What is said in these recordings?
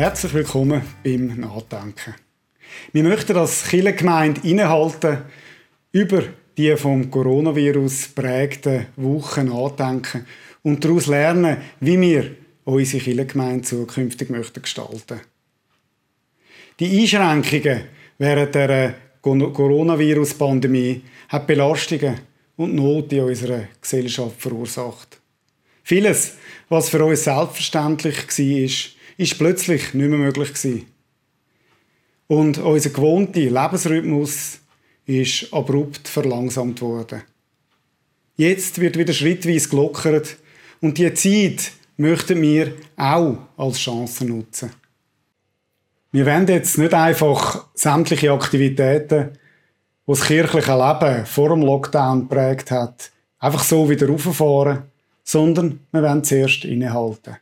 Herzlich willkommen beim Nachdenken. Wir möchten als Kirchengemeinde innehalten, über die vom Coronavirus prägten Wochen nachdenken und daraus lernen, wie wir unsere Kirchengemeinde zukünftig möchten gestalten Die Einschränkungen während der Coronavirus-Pandemie haben Belastungen und Not in unserer Gesellschaft verursacht. Vieles, was für uns selbstverständlich war, ist plötzlich nicht mehr möglich gewesen. Und unser gewohnter Lebensrhythmus ist abrupt verlangsamt worden. Jetzt wird wieder schrittweise gelockert und die Zeit möchten wir auch als Chance nutzen. Wir wollen jetzt nicht einfach sämtliche Aktivitäten, die das kirchliche Leben vor dem Lockdown prägt hat, einfach so wieder rauffahren, sondern wir wollen zuerst innehalten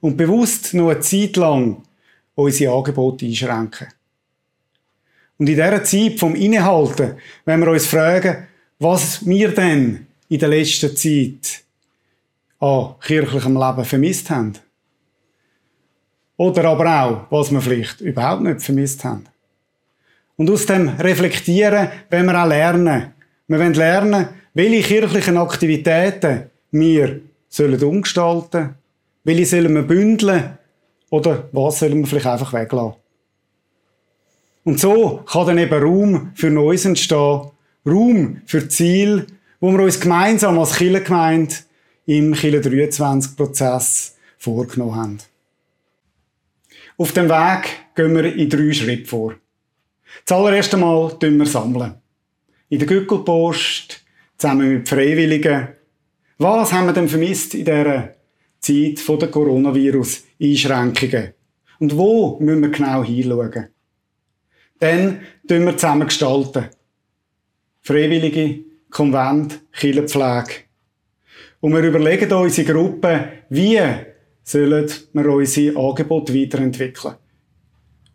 und bewusst noch eine Zeit lang unsere Angebote einschränken. Und in dieser Zeit vom Innehalten, wenn wir uns fragen, was wir denn in der letzten Zeit an kirchlichem Leben vermisst haben. Oder aber auch, was wir vielleicht überhaupt nicht vermisst haben. Und aus dem Reflektieren wollen wir auch lernen. Wir wollen lernen, welche kirchlichen Aktivitäten wir sollen umgestalten welche sollen wir bündeln? Oder was sollen wir vielleicht einfach weglassen? Und so kann dann eben Raum für Neues entstehen. Raum für Ziel, wo wir uns gemeinsam als Kirchengemeinde im Kille 23 Prozess vorgenommen haben. Auf dem Weg gehen wir in drei Schritte vor. Zuallererst einmal sammeln wir sammeln. In der Gückelpost, zusammen mit Freiwilligen. Was haben wir denn vermisst in dieser Zeit der Coronavirus-Einschränkungen. Und wo müssen wir genau hinschauen? Dann tun wir zusammen gestalten. Freiwillige, Konvent, Kirchenpflege. Und wir überlegen uns in Gruppen, wie sollen wir unsere Angebote weiterentwickeln.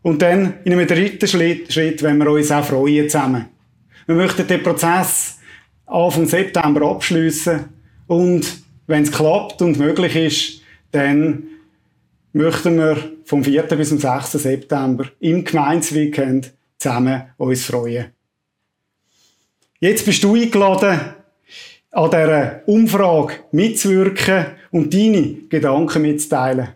Und dann, in einem dritten Schritt, Schritt wollen wir uns auch freuen zusammen. Wir möchten den Prozess Anfang September abschließen und wenn es klappt und möglich ist, dann möchten wir vom 4. bis zum 6. September im Gemeinsweekend zusammen uns freuen. Jetzt bist du eingeladen, an dieser Umfrage mitzuwirken und deine Gedanken mitzuteilen.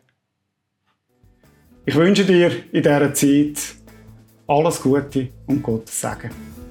Ich wünsche dir in dieser Zeit alles Gute und Gottes Segen.